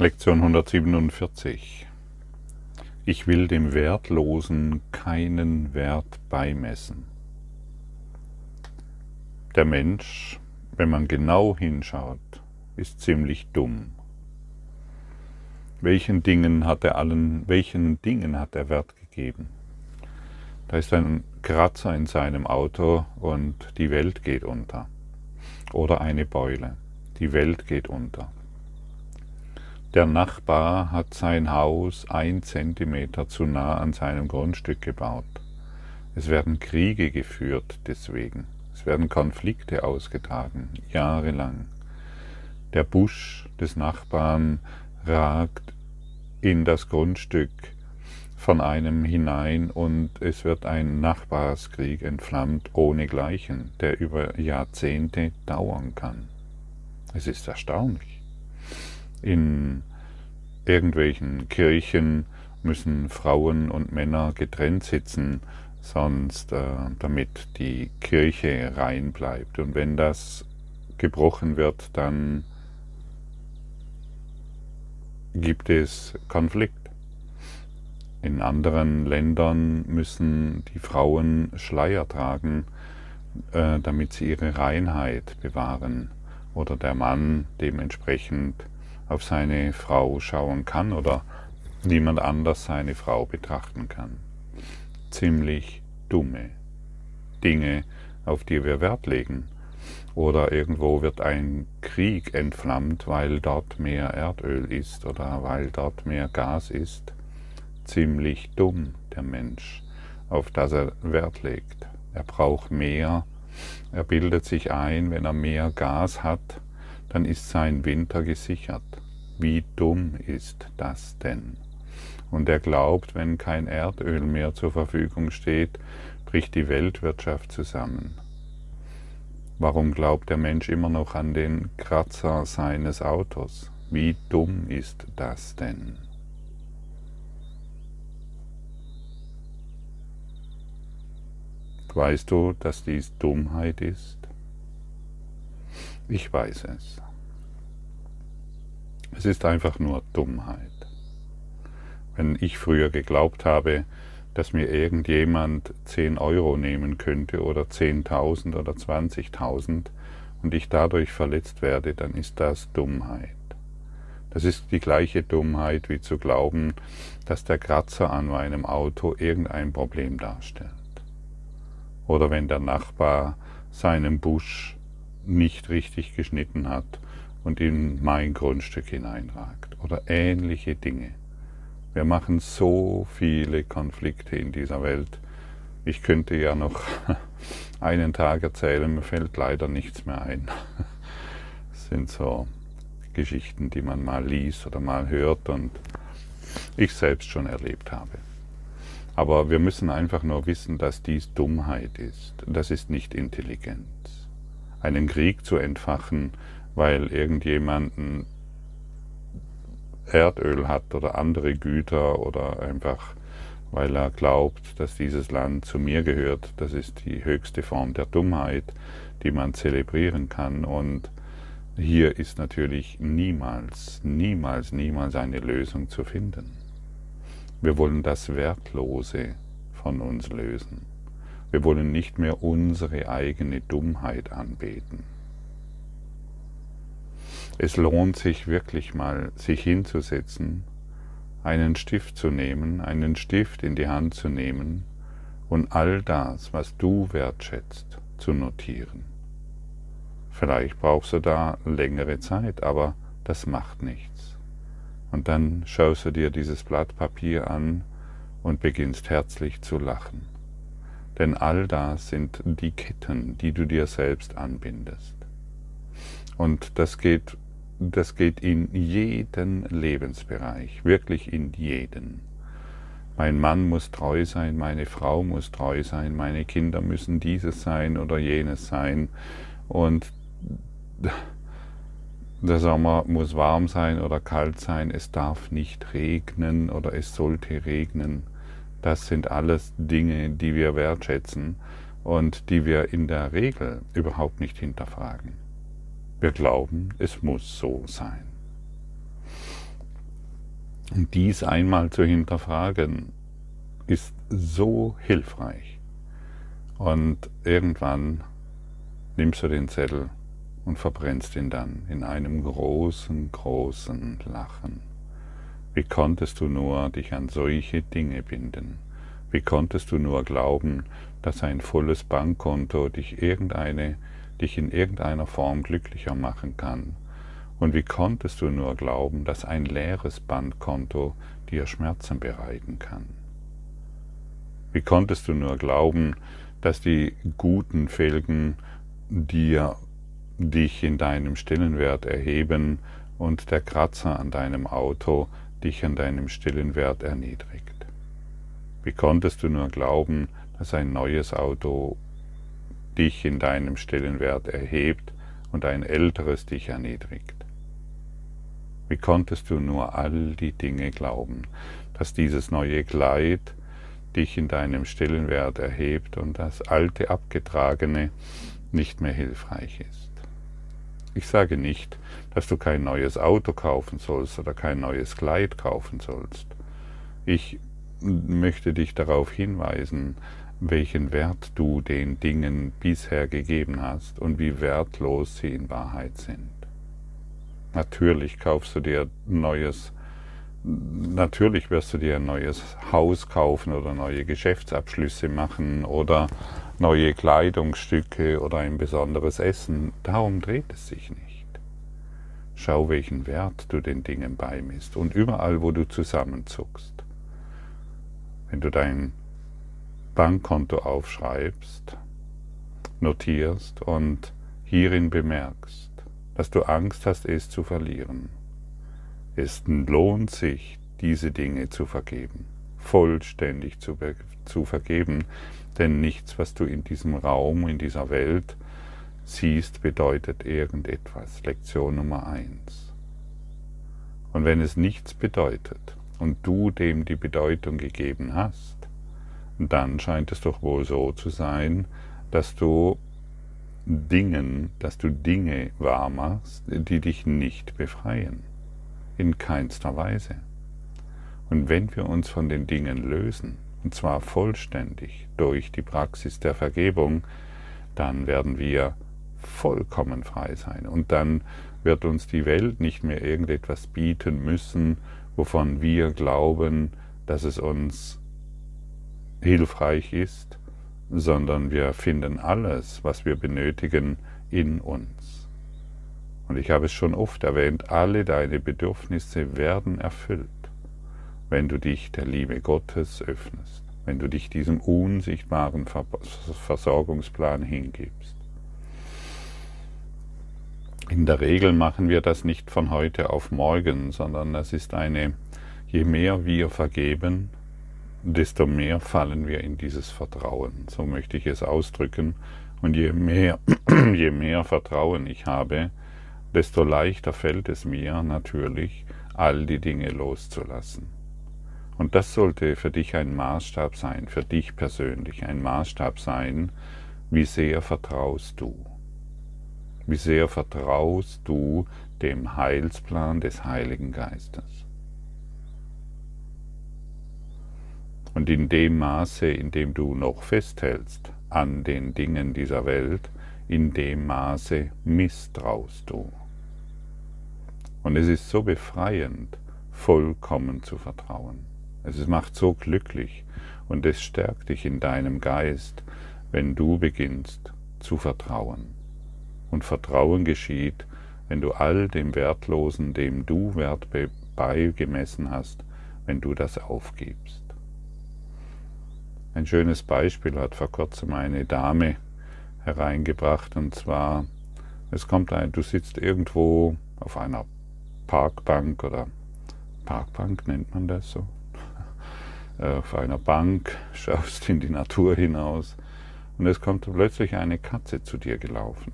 Lektion 147. Ich will dem Wertlosen keinen Wert beimessen. Der Mensch, wenn man genau hinschaut, ist ziemlich dumm. Welchen Dingen hat er allen, welchen Dingen hat er Wert gegeben? Da ist ein Kratzer in seinem Auto und die Welt geht unter. Oder eine Beule. Die Welt geht unter. Der Nachbar hat sein Haus ein Zentimeter zu nah an seinem Grundstück gebaut. Es werden Kriege geführt deswegen. Es werden Konflikte ausgetragen, jahrelang. Der Busch des Nachbarn ragt in das Grundstück von einem hinein und es wird ein Nachbarskrieg entflammt ohnegleichen, der über Jahrzehnte dauern kann. Es ist erstaunlich. In irgendwelchen Kirchen müssen Frauen und Männer getrennt sitzen, sonst äh, damit die Kirche rein bleibt. Und wenn das gebrochen wird, dann gibt es Konflikt. In anderen Ländern müssen die Frauen Schleier tragen, äh, damit sie ihre Reinheit bewahren oder der Mann dementsprechend auf seine Frau schauen kann oder niemand anders seine Frau betrachten kann. Ziemlich dumme Dinge, auf die wir Wert legen. Oder irgendwo wird ein Krieg entflammt, weil dort mehr Erdöl ist oder weil dort mehr Gas ist. Ziemlich dumm der Mensch, auf das er Wert legt. Er braucht mehr. Er bildet sich ein, wenn er mehr Gas hat, dann ist sein Winter gesichert. Wie dumm ist das denn? Und er glaubt, wenn kein Erdöl mehr zur Verfügung steht, bricht die Weltwirtschaft zusammen. Warum glaubt der Mensch immer noch an den Kratzer seines Autos? Wie dumm ist das denn? Weißt du, dass dies Dummheit ist? Ich weiß es. Es ist einfach nur Dummheit. Wenn ich früher geglaubt habe, dass mir irgendjemand 10 Euro nehmen könnte oder 10.000 oder 20.000 und ich dadurch verletzt werde, dann ist das Dummheit. Das ist die gleiche Dummheit wie zu glauben, dass der Kratzer an meinem Auto irgendein Problem darstellt. Oder wenn der Nachbar seinen Busch nicht richtig geschnitten hat und in mein Grundstück hineinragt oder ähnliche Dinge. Wir machen so viele Konflikte in dieser Welt. Ich könnte ja noch einen Tag erzählen, mir fällt leider nichts mehr ein. Das sind so Geschichten, die man mal liest oder mal hört und ich selbst schon erlebt habe. Aber wir müssen einfach nur wissen, dass dies Dummheit ist. Das ist nicht Intelligenz. Einen Krieg zu entfachen, weil irgendjemanden Erdöl hat oder andere Güter oder einfach weil er glaubt, dass dieses Land zu mir gehört. Das ist die höchste Form der Dummheit, die man zelebrieren kann. Und hier ist natürlich niemals, niemals, niemals eine Lösung zu finden. Wir wollen das Wertlose von uns lösen. Wir wollen nicht mehr unsere eigene Dummheit anbeten. Es lohnt sich wirklich mal, sich hinzusetzen, einen Stift zu nehmen, einen Stift in die Hand zu nehmen und all das, was du wertschätzt, zu notieren. Vielleicht brauchst du da längere Zeit, aber das macht nichts. Und dann schaust du dir dieses Blatt Papier an und beginnst herzlich zu lachen. Denn all das sind die Ketten, die du dir selbst anbindest. Und das geht das geht in jeden Lebensbereich, wirklich in jeden. Mein Mann muss treu sein, meine Frau muss treu sein, meine Kinder müssen dieses sein oder jenes sein und der Sommer muss warm sein oder kalt sein, es darf nicht regnen oder es sollte regnen. Das sind alles Dinge, die wir wertschätzen und die wir in der Regel überhaupt nicht hinterfragen. Wir glauben, es muss so sein. Und dies einmal zu hinterfragen, ist so hilfreich. Und irgendwann nimmst du den Zettel und verbrennst ihn dann in einem großen, großen Lachen. Wie konntest du nur dich an solche Dinge binden? Wie konntest du nur glauben, dass ein volles Bankkonto dich, irgendeine, dich in irgendeiner Form glücklicher machen kann? Und wie konntest du nur glauben, dass ein leeres Bankkonto dir Schmerzen bereiten kann? Wie konntest du nur glauben, dass die guten Felgen dir dich in deinem Stellenwert erheben und der Kratzer an deinem Auto dich an deinem Stellenwert erniedrigt? Wie konntest du nur glauben, dass ein neues Auto dich in deinem Stellenwert erhebt und ein älteres dich erniedrigt? Wie konntest du nur all die Dinge glauben, dass dieses neue Kleid dich in deinem Stellenwert erhebt und das alte Abgetragene nicht mehr hilfreich ist? Ich sage nicht, dass du kein neues Auto kaufen sollst oder kein neues Kleid kaufen sollst. Ich möchte dich darauf hinweisen, welchen Wert du den Dingen bisher gegeben hast und wie wertlos sie in Wahrheit sind. Natürlich kaufst du dir neues, natürlich wirst du dir ein neues Haus kaufen oder neue Geschäftsabschlüsse machen oder neue Kleidungsstücke oder ein besonderes Essen. Darum dreht es sich nicht. Schau, welchen Wert du den Dingen beimisst und überall, wo du zusammenzuckst. Wenn du dein Bankkonto aufschreibst, notierst und hierin bemerkst, dass du Angst hast, es zu verlieren. Es lohnt sich, diese Dinge zu vergeben, vollständig zu, zu vergeben, denn nichts, was du in diesem Raum, in dieser Welt siehst, bedeutet irgendetwas. Lektion Nummer eins. Und wenn es nichts bedeutet und du dem die Bedeutung gegeben hast, dann scheint es doch wohl so zu sein, dass du Dingen, dass du Dinge wahrmachst, die dich nicht befreien. In keinster Weise. Und wenn wir uns von den Dingen lösen, und zwar vollständig durch die Praxis der Vergebung, dann werden wir vollkommen frei sein. Und dann wird uns die Welt nicht mehr irgendetwas bieten müssen, wovon wir glauben, dass es uns hilfreich ist, sondern wir finden alles, was wir benötigen, in uns. Und ich habe es schon oft erwähnt, alle deine Bedürfnisse werden erfüllt, wenn du dich der Liebe Gottes öffnest, wenn du dich diesem unsichtbaren Versorgungsplan hingibst. In der Regel machen wir das nicht von heute auf morgen, sondern es ist eine, je mehr wir vergeben, desto mehr fallen wir in dieses Vertrauen. So möchte ich es ausdrücken. Und je mehr, je mehr Vertrauen ich habe, desto leichter fällt es mir natürlich, all die Dinge loszulassen. Und das sollte für dich ein Maßstab sein, für dich persönlich ein Maßstab sein, wie sehr vertraust du. Wie sehr vertraust du dem Heilsplan des Heiligen Geistes. Und in dem Maße, in dem du noch festhältst an den Dingen dieser Welt, in dem Maße misstraust du. Und es ist so befreiend, vollkommen zu vertrauen. Es macht so glücklich und es stärkt dich in deinem Geist, wenn du beginnst zu vertrauen. Und Vertrauen geschieht, wenn du all dem Wertlosen, dem du Wert beigemessen hast, wenn du das aufgibst. Ein schönes Beispiel hat vor kurzem eine Dame hereingebracht und zwar, es kommt ein, du sitzt irgendwo auf einer Parkbank oder Parkbank nennt man das so, auf einer Bank, schaust in die Natur hinaus und es kommt plötzlich eine Katze zu dir gelaufen.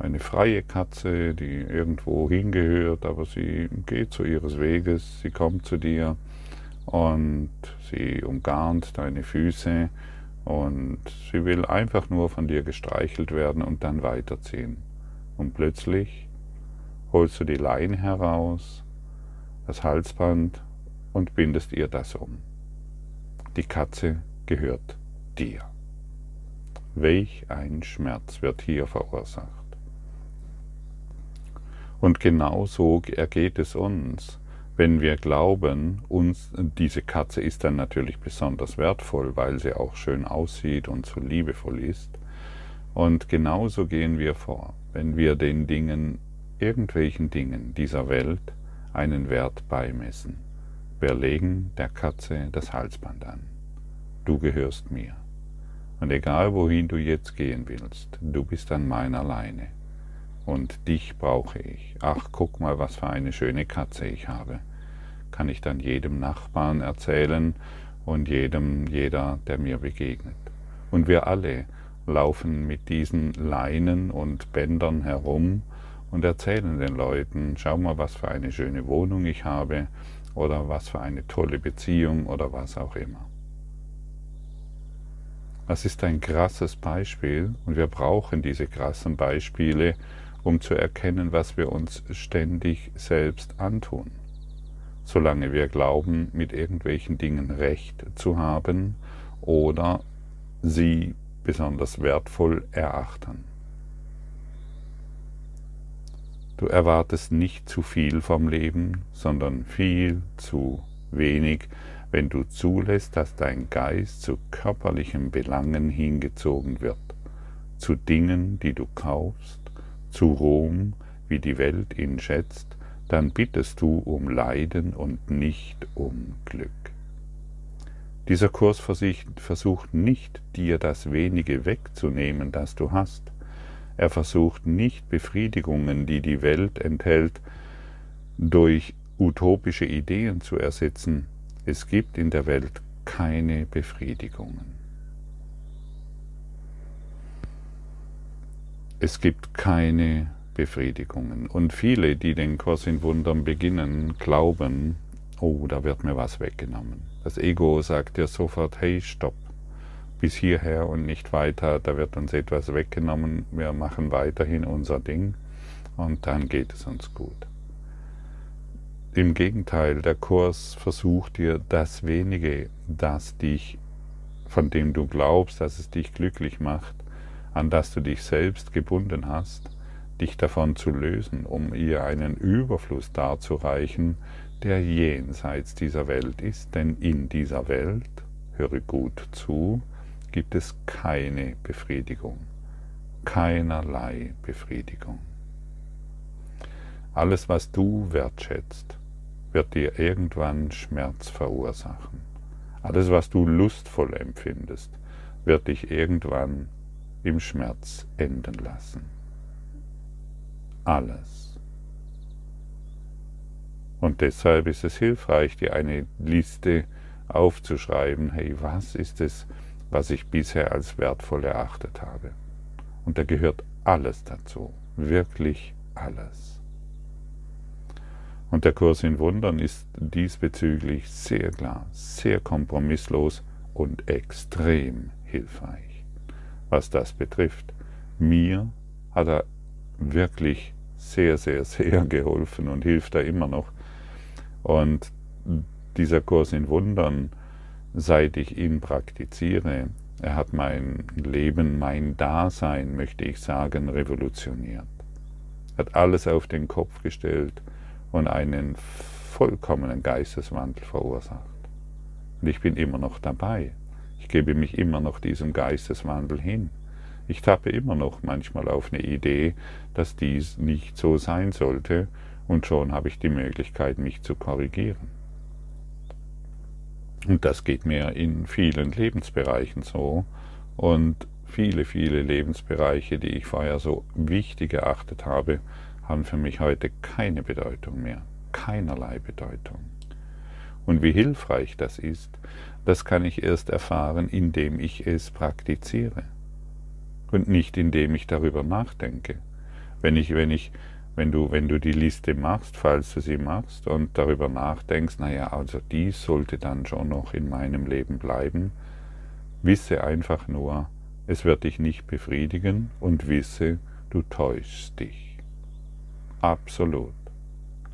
Eine freie Katze, die irgendwo hingehört, aber sie geht zu ihres Weges, sie kommt zu dir und sie umgarnt deine Füße und sie will einfach nur von dir gestreichelt werden und dann weiterziehen. Und plötzlich holst du die Leine heraus das Halsband und bindest ihr das um. Die Katze gehört dir. Welch ein Schmerz wird hier verursacht. Und genau so ergeht es uns, wenn wir glauben, uns, diese Katze ist dann natürlich besonders wertvoll, weil sie auch schön aussieht und so liebevoll ist. Und genauso gehen wir vor, wenn wir den Dingen, irgendwelchen Dingen dieser Welt einen Wert beimessen. Wir legen der Katze das Halsband an. Du gehörst mir. Und egal wohin du jetzt gehen willst, du bist an meiner Leine. Und dich brauche ich. Ach, guck mal, was für eine schöne Katze ich habe. Kann ich dann jedem Nachbarn erzählen und jedem, jeder, der mir begegnet. Und wir alle laufen mit diesen Leinen und Bändern herum und erzählen den Leuten, schau mal, was für eine schöne Wohnung ich habe oder was für eine tolle Beziehung oder was auch immer. Das ist ein krasses Beispiel und wir brauchen diese krassen Beispiele, um zu erkennen, was wir uns ständig selbst antun. Solange wir glauben, mit irgendwelchen Dingen recht zu haben oder sie besonders wertvoll erachten. Du erwartest nicht zu viel vom Leben, sondern viel zu wenig, wenn du zulässt, dass dein Geist zu körperlichen Belangen hingezogen wird, zu Dingen, die du kaufst, zu Ruhm, wie die Welt ihn schätzt, dann bittest du um Leiden und nicht um Glück. Dieser Kurs versucht nicht, dir das wenige wegzunehmen, das du hast. Er versucht nicht Befriedigungen, die die Welt enthält, durch utopische Ideen zu ersetzen. Es gibt in der Welt keine Befriedigungen. Es gibt keine Befriedigungen. Und viele, die den Kurs in Wundern beginnen, glauben, oh, da wird mir was weggenommen. Das Ego sagt dir sofort, hey, stopp, bis hierher und nicht weiter, da wird uns etwas weggenommen, wir machen weiterhin unser Ding und dann geht es uns gut. Im Gegenteil, der Kurs versucht dir das wenige, das dich, von dem du glaubst, dass es dich glücklich macht, an das du dich selbst gebunden hast, dich davon zu lösen, um ihr einen Überfluss darzureichen, der jenseits dieser Welt ist, denn in dieser Welt, höre gut zu, gibt es keine Befriedigung, keinerlei Befriedigung. Alles, was du wertschätzt, wird dir irgendwann Schmerz verursachen. Alles, was du lustvoll empfindest, wird dich irgendwann im Schmerz enden lassen. Alles. Und deshalb ist es hilfreich, dir eine Liste aufzuschreiben, hey, was ist es, was ich bisher als wertvoll erachtet habe? Und da gehört alles dazu, wirklich alles. Und der Kurs in Wundern ist diesbezüglich sehr klar, sehr kompromisslos und extrem hilfreich, was das betrifft. Mir hat er wirklich sehr, sehr, sehr geholfen und hilft da immer noch. Und dieser Kurs in Wundern, seit ich ihn praktiziere, er hat mein Leben, mein Dasein, möchte ich sagen, revolutioniert. Hat alles auf den Kopf gestellt und einen vollkommenen Geisteswandel verursacht. Und ich bin immer noch dabei. Ich gebe mich immer noch diesem Geisteswandel hin. Ich tappe immer noch manchmal auf eine Idee, dass dies nicht so sein sollte, und schon habe ich die Möglichkeit, mich zu korrigieren. Und das geht mir in vielen Lebensbereichen so. Und viele, viele Lebensbereiche, die ich vorher so wichtig erachtet habe, haben für mich heute keine Bedeutung mehr. Keinerlei Bedeutung. Und wie hilfreich das ist, das kann ich erst erfahren, indem ich es praktiziere und nicht indem ich darüber nachdenke. Wenn ich, wenn ich, wenn du, wenn du die Liste machst, falls du sie machst und darüber nachdenkst, naja, also dies sollte dann schon noch in meinem Leben bleiben, wisse einfach nur, es wird dich nicht befriedigen und wisse, du täuschst dich. Absolut.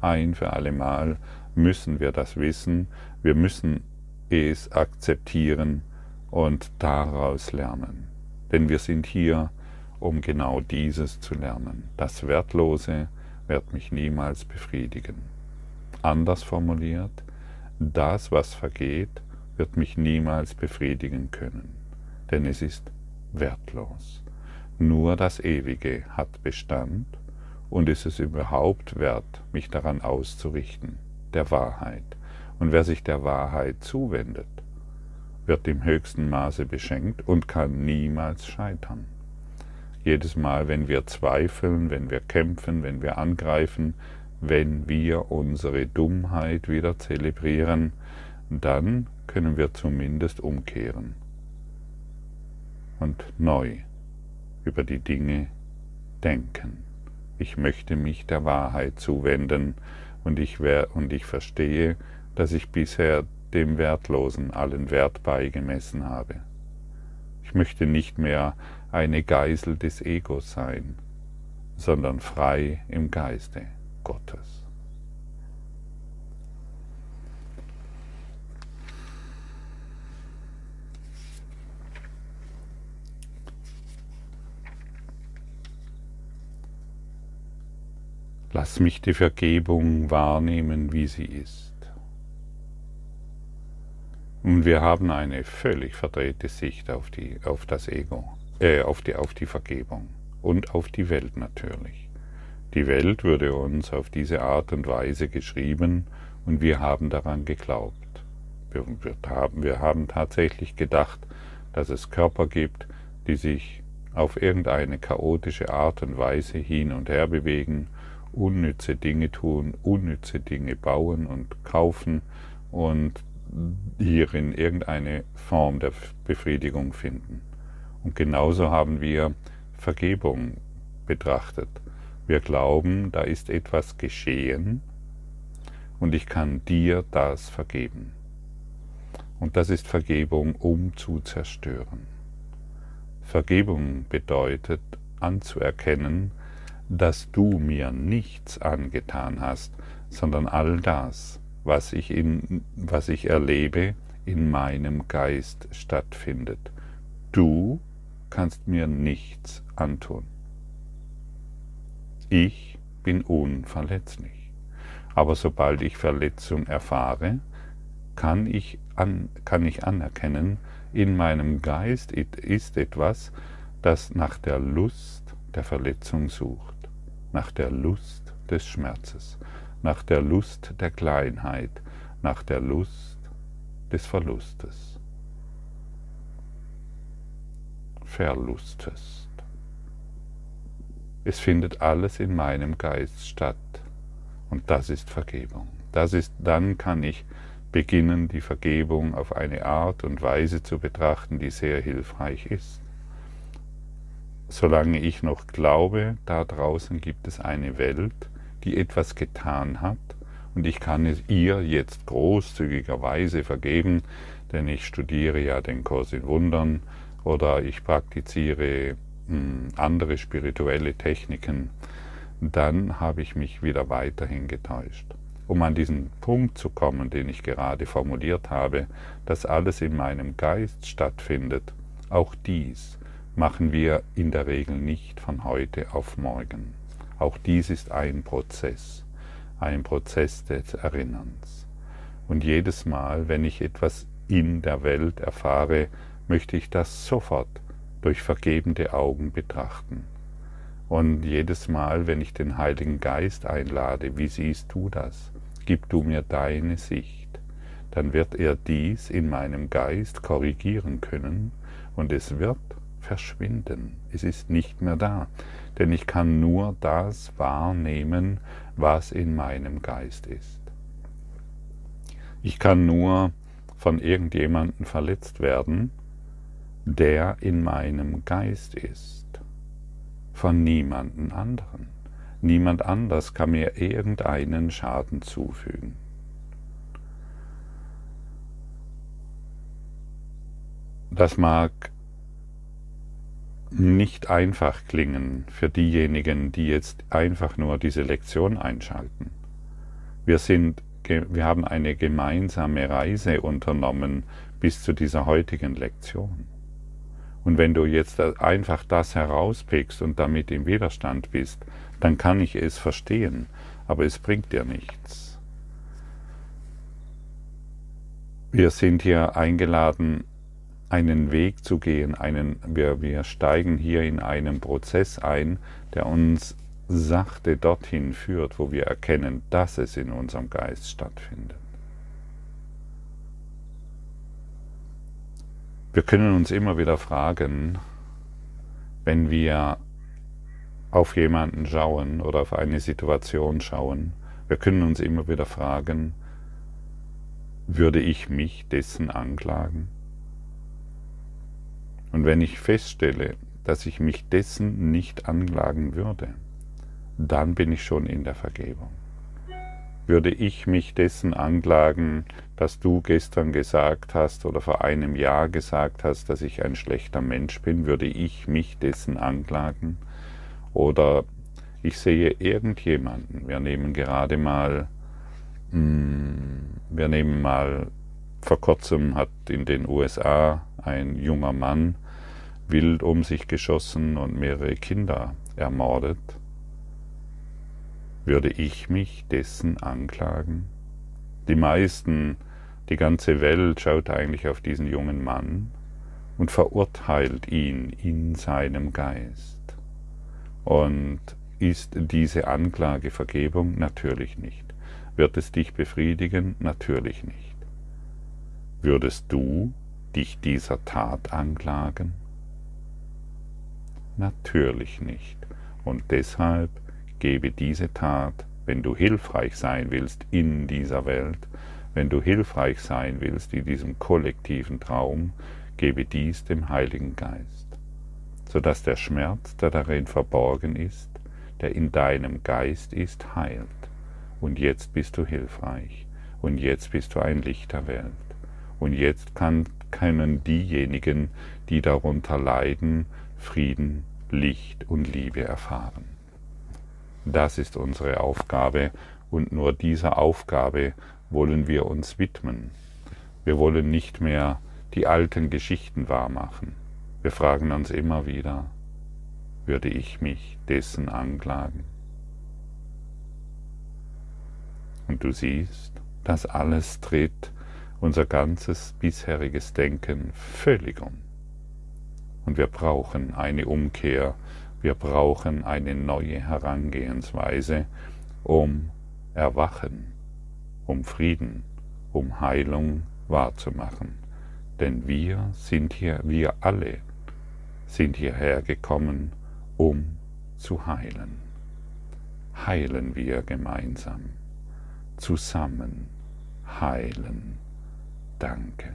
Ein für allemal müssen wir das wissen, wir müssen es akzeptieren und daraus lernen. Denn wir sind hier, um genau dieses zu lernen. Das Wertlose wird mich niemals befriedigen. Anders formuliert, das, was vergeht, wird mich niemals befriedigen können, denn es ist wertlos. Nur das Ewige hat Bestand und ist es überhaupt wert, mich daran auszurichten, der Wahrheit. Und wer sich der Wahrheit zuwendet, wird im höchsten Maße beschenkt und kann niemals scheitern. Jedes Mal, wenn wir zweifeln, wenn wir kämpfen, wenn wir angreifen, wenn wir unsere Dummheit wieder zelebrieren, dann können wir zumindest umkehren und neu über die Dinge denken. Ich möchte mich der Wahrheit zuwenden und ich, und ich verstehe, dass ich bisher dem Wertlosen allen Wert beigemessen habe. Ich möchte nicht mehr eine Geisel des Egos sein, sondern frei im Geiste Gottes. Lass mich die Vergebung wahrnehmen, wie sie ist. Und wir haben eine völlig verdrehte Sicht auf, die, auf das Ego, äh, auf, die, auf die Vergebung und auf die Welt natürlich. Die Welt würde uns auf diese Art und Weise geschrieben und wir haben daran geglaubt. Wir, wir, haben, wir haben tatsächlich gedacht, dass es Körper gibt, die sich auf irgendeine chaotische Art und Weise hin und her bewegen unnütze Dinge tun, unnütze Dinge bauen und kaufen und hierin irgendeine Form der Befriedigung finden. Und genauso haben wir Vergebung betrachtet. Wir glauben, da ist etwas geschehen und ich kann dir das vergeben. Und das ist Vergebung, um zu zerstören. Vergebung bedeutet anzuerkennen, dass du mir nichts angetan hast, sondern all das, was ich, in, was ich erlebe, in meinem Geist stattfindet. Du kannst mir nichts antun. Ich bin unverletzlich. Aber sobald ich Verletzung erfahre, kann ich, an, kann ich anerkennen, in meinem Geist ist etwas, das nach der Lust der Verletzung sucht nach der Lust des Schmerzes, nach der Lust der Kleinheit, nach der Lust des Verlustes. Verlustest. Es findet alles in meinem Geist statt und das ist Vergebung. Das ist, dann kann ich beginnen, die Vergebung auf eine Art und Weise zu betrachten, die sehr hilfreich ist solange ich noch glaube, da draußen gibt es eine Welt, die etwas getan hat und ich kann es ihr jetzt großzügigerweise vergeben, denn ich studiere ja den Kurs in Wundern oder ich praktiziere hm, andere spirituelle Techniken, dann habe ich mich wieder weiterhin getäuscht. Um an diesen Punkt zu kommen, den ich gerade formuliert habe, dass alles in meinem Geist stattfindet, auch dies machen wir in der Regel nicht von heute auf morgen. Auch dies ist ein Prozess, ein Prozess des Erinnerns. Und jedes Mal, wenn ich etwas in der Welt erfahre, möchte ich das sofort durch vergebende Augen betrachten. Und jedes Mal, wenn ich den Heiligen Geist einlade, wie siehst du das? Gib du mir deine Sicht, dann wird er dies in meinem Geist korrigieren können und es wird verschwinden. Es ist nicht mehr da, denn ich kann nur das wahrnehmen, was in meinem Geist ist. Ich kann nur von irgendjemandem verletzt werden, der in meinem Geist ist, von niemanden anderen. Niemand anders kann mir irgendeinen Schaden zufügen. Das mag nicht einfach klingen für diejenigen, die jetzt einfach nur diese Lektion einschalten. Wir sind wir haben eine gemeinsame Reise unternommen bis zu dieser heutigen Lektion. Und wenn du jetzt einfach das herauspickst und damit im Widerstand bist, dann kann ich es verstehen, aber es bringt dir nichts. Wir sind hier eingeladen, einen Weg zu gehen, einen, wir, wir steigen hier in einen Prozess ein, der uns sachte dorthin führt, wo wir erkennen, dass es in unserem Geist stattfindet. Wir können uns immer wieder fragen, wenn wir auf jemanden schauen oder auf eine Situation schauen, wir können uns immer wieder fragen, würde ich mich dessen anklagen? Und wenn ich feststelle, dass ich mich dessen nicht anklagen würde, dann bin ich schon in der Vergebung. Würde ich mich dessen anklagen, dass du gestern gesagt hast oder vor einem Jahr gesagt hast, dass ich ein schlechter Mensch bin, würde ich mich dessen anklagen? Oder ich sehe irgendjemanden, wir nehmen gerade mal, hm, wir nehmen mal, vor kurzem hat in den USA ein junger Mann wild um sich geschossen und mehrere Kinder ermordet. Würde ich mich dessen anklagen? Die meisten, die ganze Welt schaut eigentlich auf diesen jungen Mann und verurteilt ihn in seinem Geist. Und ist diese Anklage Vergebung? Natürlich nicht. Wird es dich befriedigen? Natürlich nicht. Würdest du dich dieser Tat anklagen? Natürlich nicht. Und deshalb gebe diese Tat, wenn du hilfreich sein willst in dieser Welt, wenn du hilfreich sein willst in diesem kollektiven Traum, gebe dies dem Heiligen Geist, sodass der Schmerz, der darin verborgen ist, der in deinem Geist ist, heilt. Und jetzt bist du hilfreich. Und jetzt bist du ein Licht der Welt. Und jetzt kann, können diejenigen, die darunter leiden, Frieden, Licht und Liebe erfahren. Das ist unsere Aufgabe und nur dieser Aufgabe wollen wir uns widmen. Wir wollen nicht mehr die alten Geschichten wahrmachen. Wir fragen uns immer wieder, würde ich mich dessen anklagen? Und du siehst, das alles tritt unser ganzes bisheriges Denken völlig um. Und wir brauchen eine Umkehr wir brauchen eine neue Herangehensweise, um Erwachen, um Frieden, um Heilung wahrzumachen. Denn wir sind hier, wir alle sind hierher gekommen, um zu heilen. Heilen wir gemeinsam, zusammen heilen. Danke.